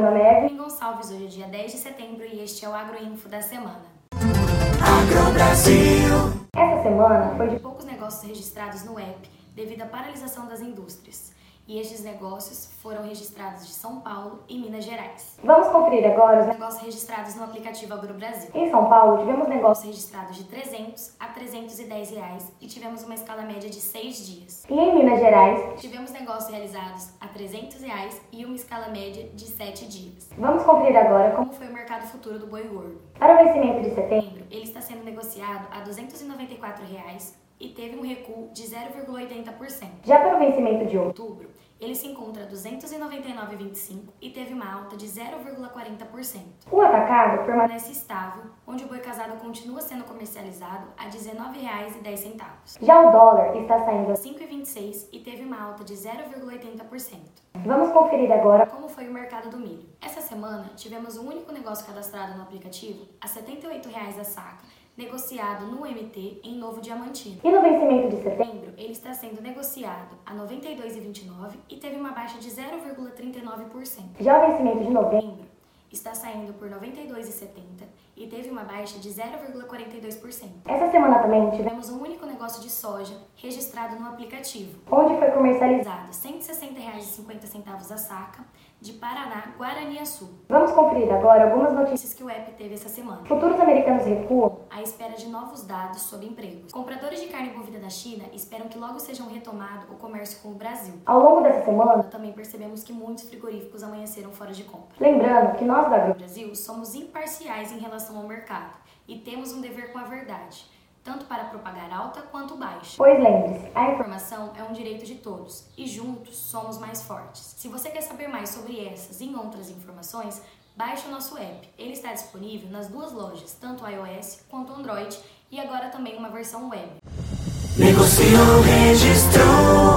meu nome é Evelyn Gonçalves, hoje é dia 10 de setembro e este é o Agroinfo da semana. Agro Brasil. Essa semana foi de Poucos negócios registrados no app devido à paralisação das indústrias. E estes negócios foram registrados de São Paulo e Minas Gerais. Vamos conferir agora os Negócios registrados no aplicativo Agro Brasil. Em São Paulo, tivemos negócios registrados de 300 a 310 reais e tivemos uma escala média de 6 dias. e em Minas Gerais. Tivemos negócios realizados a 300 reais e uma escala média de 7 dias. Vamos conferir agora como foi o mercado futuro do boi gordo? para o vencimento de setembro. ele está sendo negociado a 294 reais e teve um recuo de 0,80%. Já para o vencimento de outubro, ele se encontra a R$ 299,25 e teve uma alta de 0,40%. o atacado permanece estável, onde o boi casado continua sendo comercializado a R$ 19,10. Já o dólar está saindo A assim. 5,26 e teve uma alta de 0,80%. Vamos conferir agora Como foi o mercado do milho? Essa semana tivemos um único negócio cadastrado no aplicativo a R$ 78,00 a saca, negociado no MT em Novo Diamantino. e no vencimento de Em setembro. ele está sendo negociado a R$ 92,29 e teve uma baixa de 0,39%. Já o vencimento de novembro. Está saindo por R$ 92,70 e teve uma baixa de 0,42%. Essa semana também tivemos um soja registrado no aplicativo, onde foi comercializado. R$ 160,50 a saca, de Paraná, Guaraniaçu. Vamos conferir agora algumas notícias. Que o app teve essa semana. Futuros americanos recuam À espera de novos dados sobre empregos. Compradores de carne bovina da China esperam que logo sejam retomado o comércio com o Brasil. ao longo dessa semana. Também percebemos que muitos frigoríficos amanheceram fora de compra. Lembrando que nós da Brasil, somos imparciais em relação ao mercado e temos um dever com a verdade, tanto para propagar alta quanto baixa. Pois lembre-se, a informação é um direito de todos e juntos somos mais fortes. Se você quer saber mais sobre essas e outras informações, baixe o nosso app. Ele está disponível nas duas lojas, tanto iOS quanto Android, e agora também uma versão web. Negociou, registrou.